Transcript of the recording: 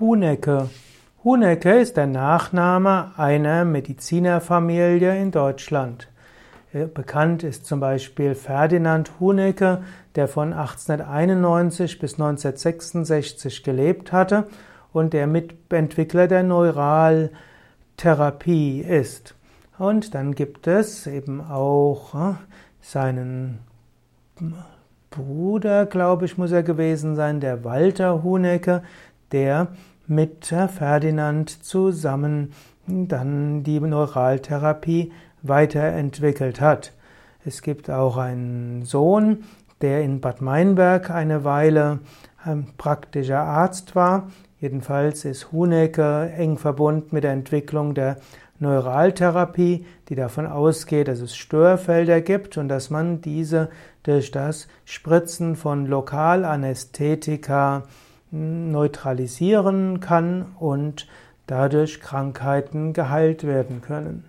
Hunecke. Hunecke ist der Nachname einer Medizinerfamilie in Deutschland. Äh, bekannt ist zum Beispiel Ferdinand Hunecke, der von 1891 bis 1966 gelebt hatte und der Mitentwickler der Neuraltherapie ist. Und dann gibt es eben auch äh, seinen Bruder, glaube ich, muss er gewesen sein, der Walter Hunecke, der mit Ferdinand zusammen dann die Neuraltherapie weiterentwickelt hat. Es gibt auch einen Sohn, der in Bad Meinberg eine Weile praktischer Arzt war. Jedenfalls ist Hunecke eng verbunden mit der Entwicklung der Neuraltherapie, die davon ausgeht, dass es Störfelder gibt und dass man diese durch das Spritzen von Lokalanästhetika neutralisieren kann und dadurch Krankheiten geheilt werden können.